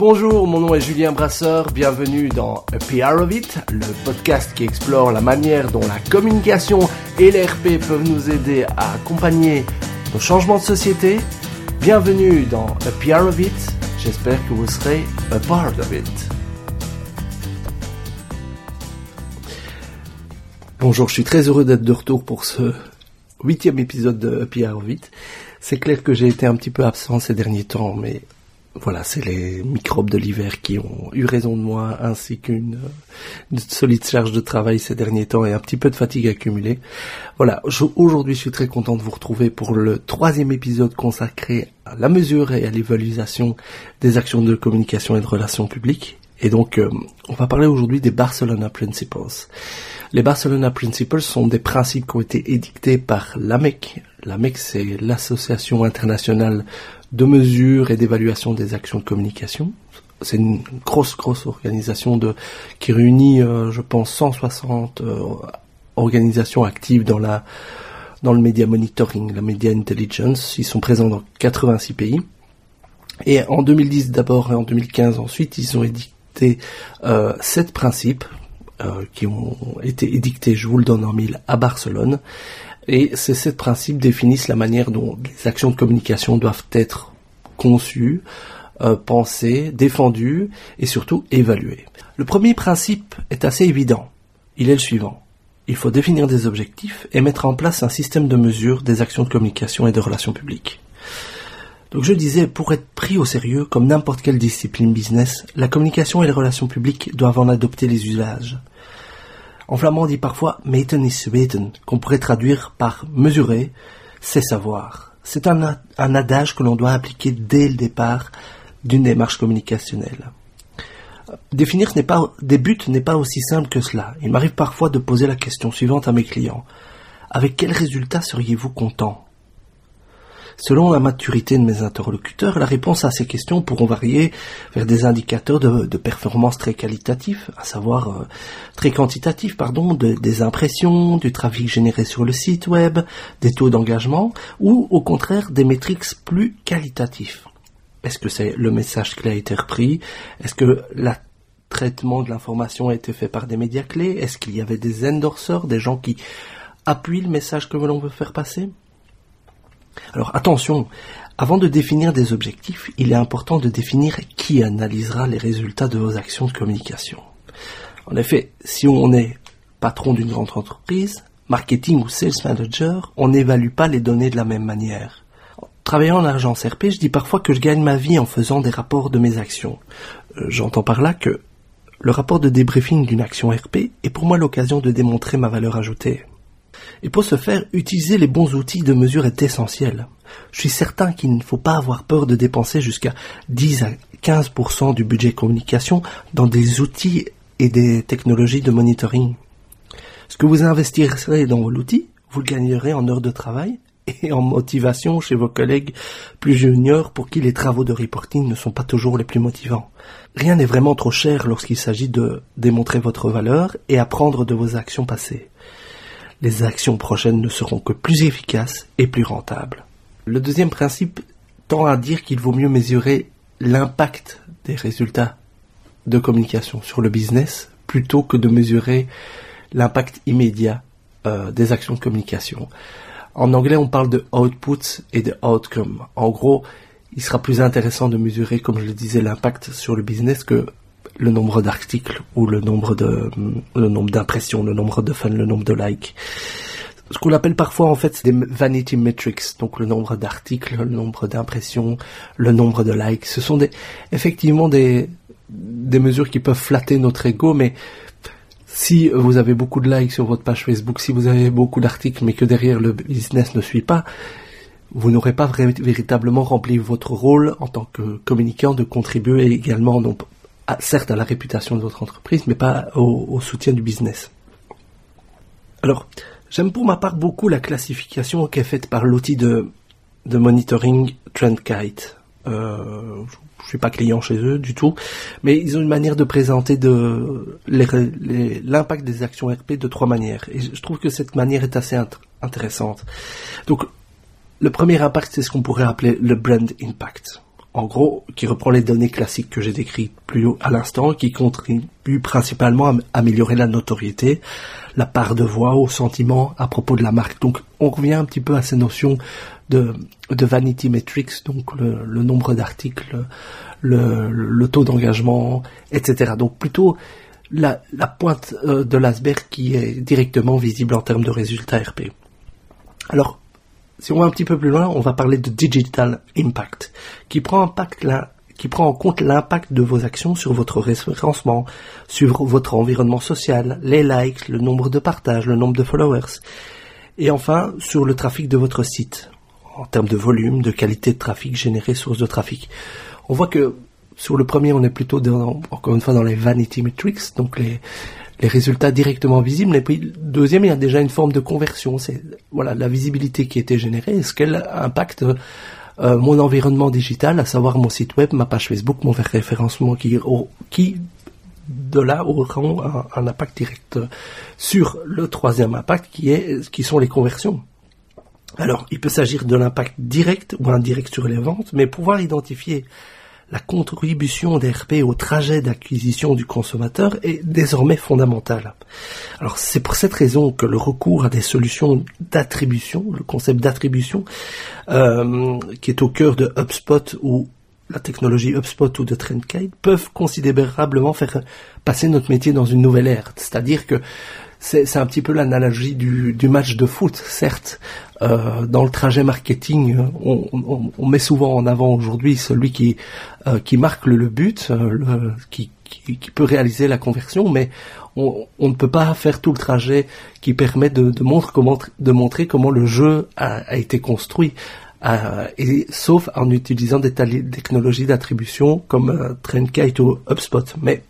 Bonjour, mon nom est Julien Brasseur, bienvenue dans A PR of It, le podcast qui explore la manière dont la communication et l'RP peuvent nous aider à accompagner nos changements de société. Bienvenue dans A PR of It, j'espère que vous serez a part of it. Bonjour, je suis très heureux d'être de retour pour ce huitième épisode de A PR of It. C'est clair que j'ai été un petit peu absent ces derniers temps, mais voilà, c'est les microbes de l'hiver qui ont eu raison de moi, ainsi qu'une solide charge de travail ces derniers temps et un petit peu de fatigue accumulée. Voilà, aujourd'hui je suis très content de vous retrouver pour le troisième épisode consacré à la mesure et à l'évaluation des actions de communication et de relations publiques. Et donc, euh, on va parler aujourd'hui des Barcelona Principles. Les Barcelona Principles sont des principes qui ont été édictés par l'AMEC. L'AMEC, c'est l'Association internationale de mesure et d'évaluation des actions de communication. C'est une grosse, grosse organisation de, qui réunit, euh, je pense, 160 euh, organisations actives dans la, dans le média monitoring, la media intelligence. Ils sont présents dans 86 pays. Et en 2010 d'abord et en 2015 ensuite, ils ont édicté euh, sept principes euh, qui ont été édictés, je vous le donne en mille, à Barcelone. Et ces sept principes définissent la manière dont les actions de communication doivent être conçues, euh, pensées, défendues et surtout évaluées. Le premier principe est assez évident. Il est le suivant. Il faut définir des objectifs et mettre en place un système de mesure des actions de communication et de relations publiques. Donc je disais, pour être pris au sérieux, comme n'importe quelle discipline business, la communication et les relations publiques doivent en adopter les usages. En flamand on dit parfois meten is weten, qu'on pourrait traduire par mesurer, c'est savoir. C'est un, un adage que l'on doit appliquer dès le départ d'une démarche communicationnelle. Définir n'est pas, des buts n'est pas aussi simple que cela. Il m'arrive parfois de poser la question suivante à mes clients. Avec quel résultat seriez-vous content? Selon la maturité de mes interlocuteurs, la réponse à ces questions pourront varier vers des indicateurs de, performance très qualitatifs, à savoir euh, très quantitatifs, pardon, des impressions, du trafic généré sur le site web, des taux d'engagement, ou au contraire des métriques plus qualitatifs. Est-ce que c'est le message qui a été repris? Est-ce que le traitement de l'information a été fait par des médias clés? Est-ce qu'il y avait des endorseurs, des gens qui appuient le message que l'on veut faire passer? Alors attention, avant de définir des objectifs, il est important de définir qui analysera les résultats de vos actions de communication. En effet, si on est patron d'une grande entreprise, marketing ou sales manager, on n'évalue pas les données de la même manière. travaillant en agence RP, je dis parfois que je gagne ma vie en faisant des rapports de mes actions. Euh, j'entends par là que le rapport de débriefing d'une action RP est pour moi l'occasion de démontrer ma valeur ajoutée. Et pour ce faire, utiliser les bons outils de mesure est essentiel. Je suis certain qu'il ne faut pas avoir peur de dépenser jusqu'à 10 à 15% du budget communication dans des outils et des technologies de monitoring. Ce que vous investirez dans l'outil, vous le gagnerez en heures de travail et en motivation chez vos collègues plus juniors pour qui les travaux de reporting ne sont pas toujours les plus motivants. Rien n'est vraiment trop cher lorsqu'il s'agit de démontrer votre valeur et apprendre de vos actions passées les actions prochaines ne seront que plus efficaces et plus rentables. Le deuxième principe tend à dire qu'il vaut mieux mesurer l'impact des résultats de communication sur le business plutôt que de mesurer l'impact immédiat euh, des actions de communication. En anglais, on parle de output et de outcome. En gros, il sera plus intéressant de mesurer, comme je le disais, l'impact sur le business que le nombre d'articles ou le nombre de le nombre d'impressions, le nombre de fans, le nombre de likes. Ce qu'on appelle parfois en fait des vanity metrics, donc le nombre d'articles, le nombre d'impressions, le nombre de likes. Ce sont des effectivement des des mesures qui peuvent flatter notre ego, mais si vous avez beaucoup de likes sur votre page Facebook, si vous avez beaucoup d'articles, mais que derrière le business ne suit pas, vous n'aurez pas véritablement rempli votre rôle en tant que communicant de contribuer également non, certes à la réputation de votre entreprise, mais pas au, soutien du business. Alors, j'aime pour ma part beaucoup la classification qui est faite par l'outil de, de monitoring Trendkite. Euh, je suis pas client chez eux du tout, mais ils ont une manière de présenter l'impact des actions RP de trois manières. Et je trouve que cette manière est assez intéressante. Donc, le premier impact, c'est ce qu'on pourrait appeler le brand impact. En gros, qui reprend les données classiques que j'ai décrites plus haut à l'instant, qui contribue principalement à améliorer la notoriété, la part de voix au sentiment à propos de la marque. Donc, on revient un petit peu à ces notions de, vanity metrics, donc le, nombre d'articles, le, taux d'engagement, etc. Donc, plutôt la, la pointe euh, de l'iceberg qui est directement visible en termes de résultats RP. Alors, si on va un petit peu plus loin, on va parler de digital impact, qui prend en compte l'impact de vos actions sur votre référencement, sur votre environnement social, les likes, le nombre de partages, le nombre de followers, et enfin sur le trafic de votre site, en termes de volume, de qualité de trafic généré, source de trafic. On voit que sur le premier, on est plutôt dans, encore une fois dans les vanity metrics, donc les, les résultats directement visibles. Et puis, deuxième, il y a déjà une forme de conversion. C'est voilà la visibilité qui a été générée. Est-ce qu'elle impacte euh, mon environnement digital, à savoir mon site web, ma page Facebook, mon référencement, qui, qui de là auront un, un, impact direct sur le troisième impact, qui est qui sont les conversions. Alors, il peut s'agir de l'impact direct ou indirect sur les ventes, mais pouvoir identifier la contribution d'RP au trajet d'acquisition du consommateur est désormais fondamentale. Alors c'est pour cette raison que le recours à des solutions d'attribution, le concept d'attribution, euh, qui est au cœur de HubSpot ou la technologie HubSpot ou de Trendkite, peuvent considérablement faire passer notre métier dans une nouvelle ère. C'est-à-dire que c'est un petit peu l'analogie du, du, match de foot, certes. Euh, dans le trajet marketing, on, on, met souvent en avant aujourd'hui celui qui euh, qui marque le, but, euh, le, qui, qui, peut réaliser la conversion, mais on, ne peut pas faire tout le trajet qui permet de, de, montrer, comment, de montrer comment le jeu a, a été construit. Euh, et, sauf en utilisant des technologies d'attribution comme euh, Trendkite ou HubSpot. Mais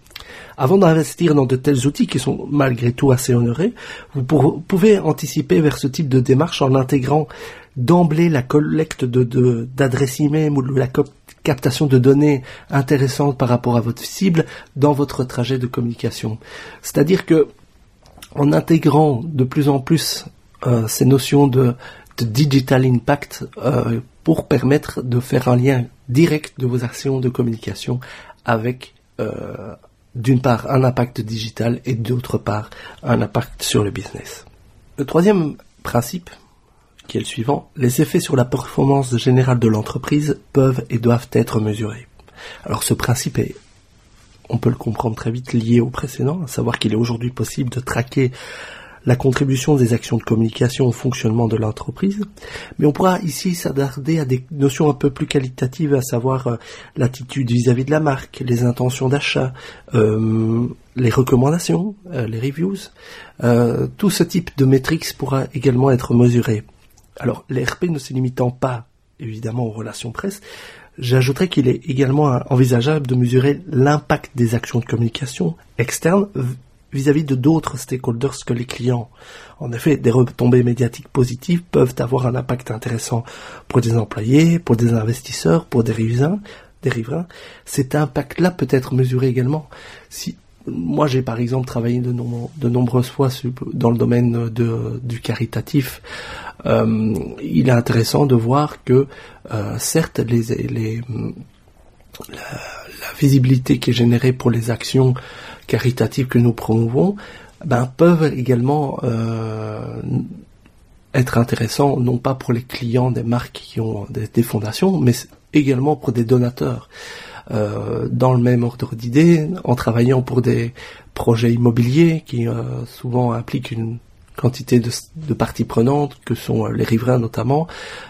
avant d'investir dans de tels outils qui sont malgré tout assez honorés, vous pouvez anticiper vers ce type de démarche en intégrant d'emblée la collecte de d'adresses email ou la captation de données intéressantes par rapport à votre cible dans votre trajet de communication. C'est-à-dire que en intégrant de plus en plus euh, ces notions de, digital impact euh, pour permettre de faire un lien direct de vos actions de communication avec euh, d'une part un impact digital et d'autre part un impact sur le business. Le troisième principe, qui est le suivant, les effets sur la performance générale de l'entreprise peuvent et doivent être mesurés. Alors ce principe est, on peut le comprendre très vite, lié au précédent, à savoir qu'il est aujourd'hui possible de traquer la contribution des actions de communication au fonctionnement de l'entreprise, mais on pourra ici s'attarder à des notions un peu plus qualitatives, à savoir euh, l'attitude vis-à-vis de la marque, les intentions d'achat, euh, les recommandations, euh, les reviews. tout ce type de métriques pourra également être mesuré. Alors, l'ERP ne se limitant pas évidemment aux relations presse, J'ajouterais qu'il est également envisageable de mesurer l'impact des actions de communication externes vis-à-vis de d'autres stakeholders que les clients. En effet, des retombées médiatiques positives peuvent avoir un impact intéressant pour des employés, pour des investisseurs, pour des riverains. Des riverains. Cet impact-là peut être mesuré également. Si moi j'ai par exemple travaillé de, nombreuses fois dans le domaine du caritatif, euh, il est intéressant de voir que euh, certes la, la, visibilité qui est générée pour les actions caritatives que nous promouvons ben, peuvent également euh, être intéressants, non pas pour les clients des marques qui ont des, fondations, mais également pour des donateurs. Euh, dans le même ordre d'idées, en travaillant pour des projets immobiliers qui euh, souvent impliquent une quantité de, de, parties prenantes, que sont les riverains notamment,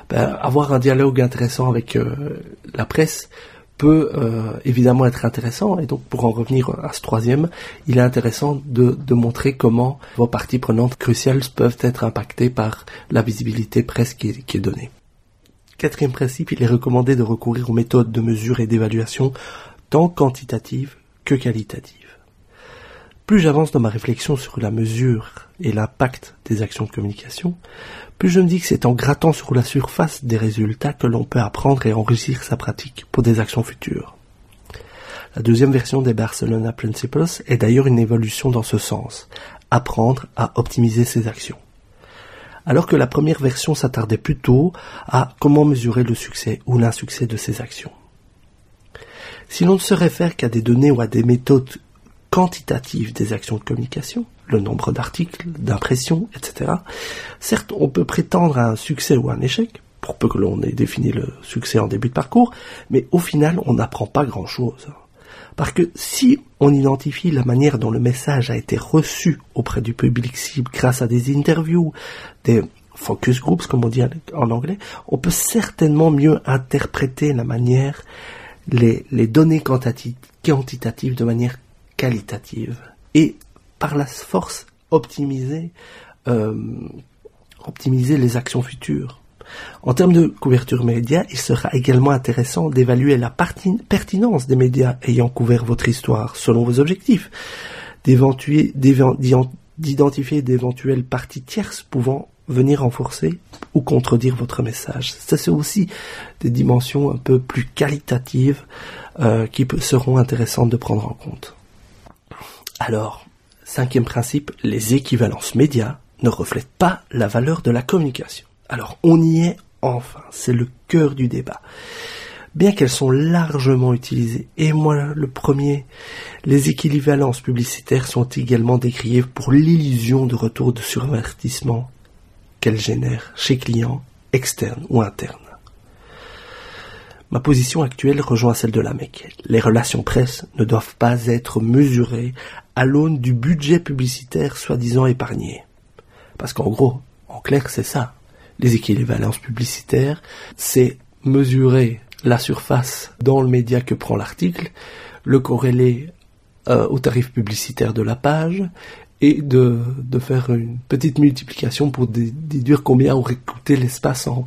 ben, avoir un dialogue intéressant avec la presse peut euh, évidemment être intéressant. Et donc, pour en revenir à ce troisième, il est intéressant de, de montrer comment vos parties prenantes cruciales peuvent être impactées par la visibilité presse qui est, qui est donnée. Quatrième principe, il est recommandé de recourir aux méthodes de mesure et d'évaluation tant quantitatives que qualitatives. Plus j'avance dans ma réflexion sur la mesure et l'impact des actions de communication, plus je me dis que c'est en grattant sur la surface des résultats que l'on peut apprendre et enrichir sa pratique pour des actions futures. La deuxième version des Barcelona Principles est d'ailleurs une évolution dans ce sens, apprendre à optimiser ses actions. Alors que la première version s'attardait plutôt à comment mesurer le succès ou l'insuccès de ses actions. Si l'on ne se réfère qu'à des données ou à des méthodes quantitatives des actions de communication, le nombre d'articles, d'impressions, etc., certes, on peut prétendre à un succès ou un échec, pour peu que l'on ait défini le succès en début de parcours, mais au final, on n'apprend pas grand-chose. Parce que si on identifie la manière dont le message a été reçu auprès du public cible grâce à des interviews, des focus groups, comme on dit en anglais, on peut certainement mieux interpréter la manière, les, données quantitatives de manière qualitative. Et par la force, optimiser, euh, optimiser les actions futures. En termes de couverture média, il sera également intéressant d'évaluer la pertinence des médias ayant couvert votre histoire selon vos objectifs, d'identifier d'éventuelles parties tierces pouvant venir renforcer ou contredire votre message. Ça, c'est aussi des dimensions un peu plus qualitatives euh, qui seront intéressantes de prendre en compte. Alors, cinquième principe, les équivalences médias ne reflètent pas la valeur de la communication. Alors on y est enfin, c'est le cœur du débat. Bien qu'elles sont largement utilisées, et moi le premier, les équivalences publicitaires sont également décriées pour l'illusion de retour de survertissement qu'elles génèrent chez clients externes ou internes. Ma position actuelle rejoint celle de la MEC. Les relations presse ne doivent pas être mesurées à l'aune du budget publicitaire soi-disant épargné. Parce qu'en gros, en clair, c'est ça les équivalences publicitaires, c'est mesurer la surface dans le média que prend l'article, le corréler euh, au tarif publicitaire de la page et de, de faire une petite multiplication pour déduire combien aurait coûté l'espace en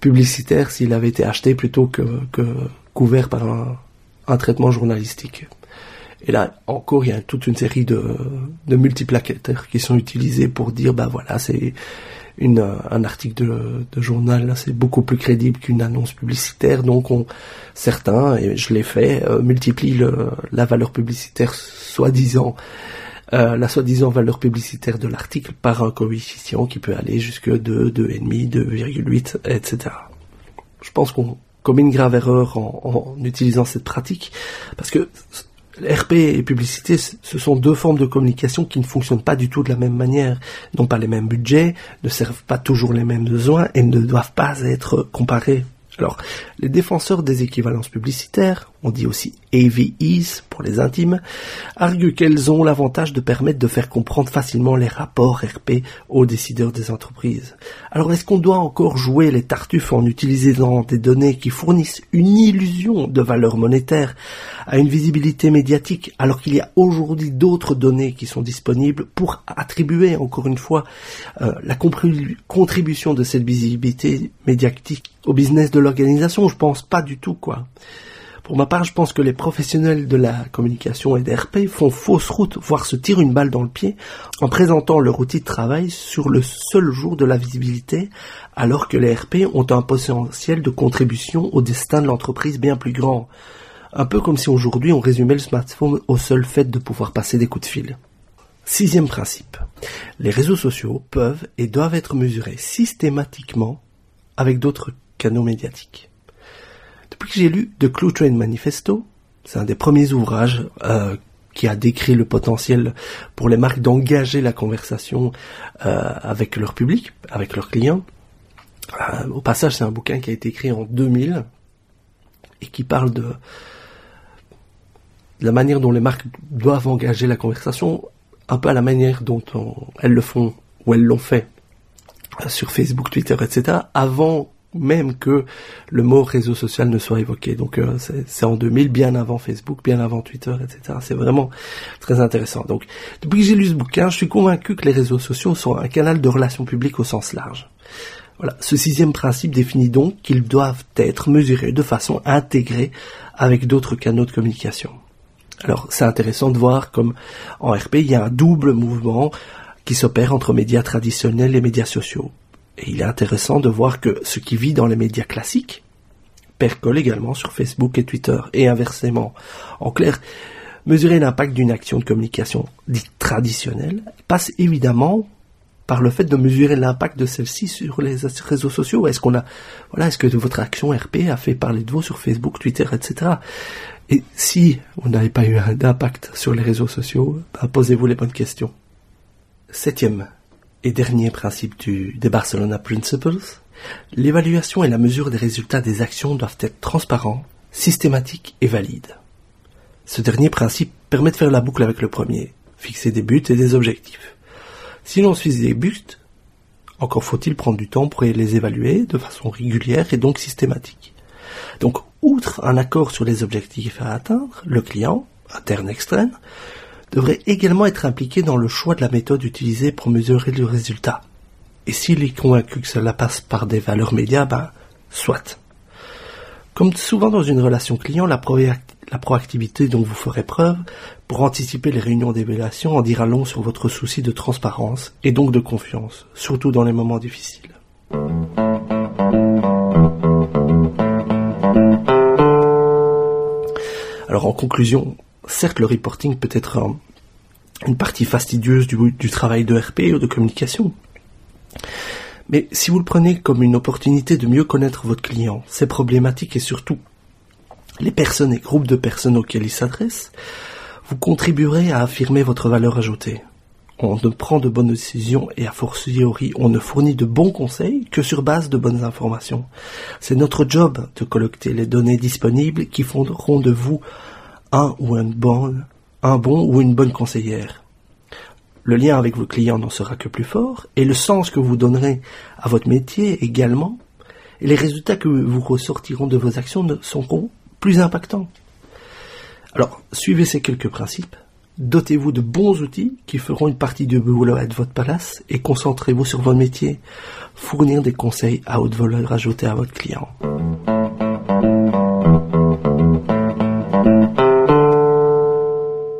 publicitaire s'il avait été acheté plutôt que, que couvert par un, un, traitement journalistique. Et là encore, il y a toute une série de, de multiplicateurs qui sont utilisés pour dire, bah voilà, c'est une, un article de, de journal, c'est beaucoup plus crédible qu'une annonce publicitaire. Donc on, certains, et je l'ai fait, euh, multiplient le, la valeur publicitaire soi-disant, euh, la soi-disant valeur publicitaire de l'article par un coefficient qui peut aller jusque 2, 2,5, 2,8, etc. Je pense qu'on commet une grave erreur en, en utilisant cette pratique, parce que RP et publicité, ce sont deux formes de communication qui ne fonctionnent pas du tout de la même manière, n'ont pas les mêmes budgets, ne servent pas toujours les mêmes besoins et ne doivent pas être comparées alors, les défenseurs des équivalences publicitaires, on dit aussi AVEs pour les intimes, arguent qu'elles ont l'avantage de permettre de faire comprendre facilement les rapports RP aux décideurs des entreprises. Alors, est-ce qu'on doit encore jouer les tartuffes en utilisant des données qui fournissent une illusion de valeur monétaire à une visibilité médiatique alors qu'il y a aujourd'hui d'autres données qui sont disponibles pour attribuer encore une fois euh, la contribution de cette visibilité médiatique au business de l'organisation, je pense pas du tout quoi. Pour ma part, je pense que les professionnels de la communication et des RP font fausse route, voire se tirent une balle dans le pied en présentant leur outil de travail sur le seul jour de la visibilité, alors que les RP ont un potentiel de contribution au destin de l'entreprise bien plus grand. Un peu comme si aujourd'hui on résumait le smartphone au seul fait de pouvoir passer des coups de fil. Sixième principe. Les réseaux sociaux peuvent et doivent être mesurés systématiquement avec d'autres canaux médiatiques. Depuis que j'ai lu The Clue Train Manifesto, c'est un des premiers ouvrages euh, qui a décrit le potentiel pour les marques d'engager la conversation euh, avec leur public, avec leurs clients. Euh, au passage, c'est un bouquin qui a été écrit en 2000 et qui parle de, la manière dont les marques doivent engager la conversation, un peu à la manière dont elles le font ou elles l'ont fait sur Facebook, Twitter, etc. avant même que le mot réseau social ne soit évoqué. Donc euh, c'est en 2000, bien avant Facebook, bien avant Twitter, etc. C'est vraiment très intéressant. Donc depuis que j'ai lu ce bouquin, je suis convaincu que les réseaux sociaux sont un canal de relations publiques au sens large. Voilà. Ce sixième principe définit donc qu'ils doivent être mesurés de façon intégrée avec d'autres canaux de communication. Alors c'est intéressant de voir comme en RP il y a un double mouvement qui s'opère entre médias traditionnels et médias sociaux. Et il est intéressant de voir que ce qui vit dans les médias classiques percole également sur Facebook et Twitter, et inversement. En clair, mesurer l'impact d'une action de communication dite traditionnelle passe évidemment par le fait de mesurer l'impact de celle-ci sur les réseaux sociaux. Est-ce qu'on a, voilà, est-ce que votre action RP a fait parler de vous sur Facebook, Twitter, etc. Et si vous n'avez pas eu d'impact sur les réseaux sociaux, ben, posez-vous les bonnes questions. Septième et dernier principe du, des Barcelona Principles, l'évaluation et la mesure des résultats des actions doivent être transparents, systématiques et valides. Ce dernier principe permet de faire la boucle avec le premier, fixer des buts et des objectifs. Si l'on suit des buts, encore faut-il prendre du temps pour les évaluer de façon régulière et donc systématique. Donc, outre un accord sur les objectifs à atteindre, le client, interne externe, devrait également être impliqué dans le choix de la méthode utilisée pour mesurer le résultat. Et s'il est convaincu que cela passe par des valeurs médias, ben, soit. Comme souvent dans une relation client, la, proactivité dont vous ferez preuve pour anticiper les réunions d'évaluation en dira long sur votre souci de transparence et donc de confiance, surtout dans les moments difficiles. Alors en conclusion, certes le reporting peut être une partie fastidieuse du, travail de RP ou de communication. Mais si vous le prenez comme une opportunité de mieux connaître votre client, ses problématiques et surtout les personnes et groupes de personnes auxquelles il s'adresse, vous contribuerez à affirmer votre valeur ajoutée. On ne prend de bonnes décisions et a fortiori on ne fournit de bons conseils que sur base de bonnes informations. C'est notre job de collecter les données disponibles qui feront de vous un ou un bon, un bon ou une bonne conseillère. Le lien avec vos clients n'en sera que plus fort et le sens que vous donnerez à votre métier également et les résultats que vous ressortiront de vos actions seront plus impactants. Alors, suivez ces quelques principes Dotez-vous de bons outils qui feront une partie du boulot de votre palace et concentrez-vous sur votre métier. Fournir des conseils à haute valeur ajoutée à votre client.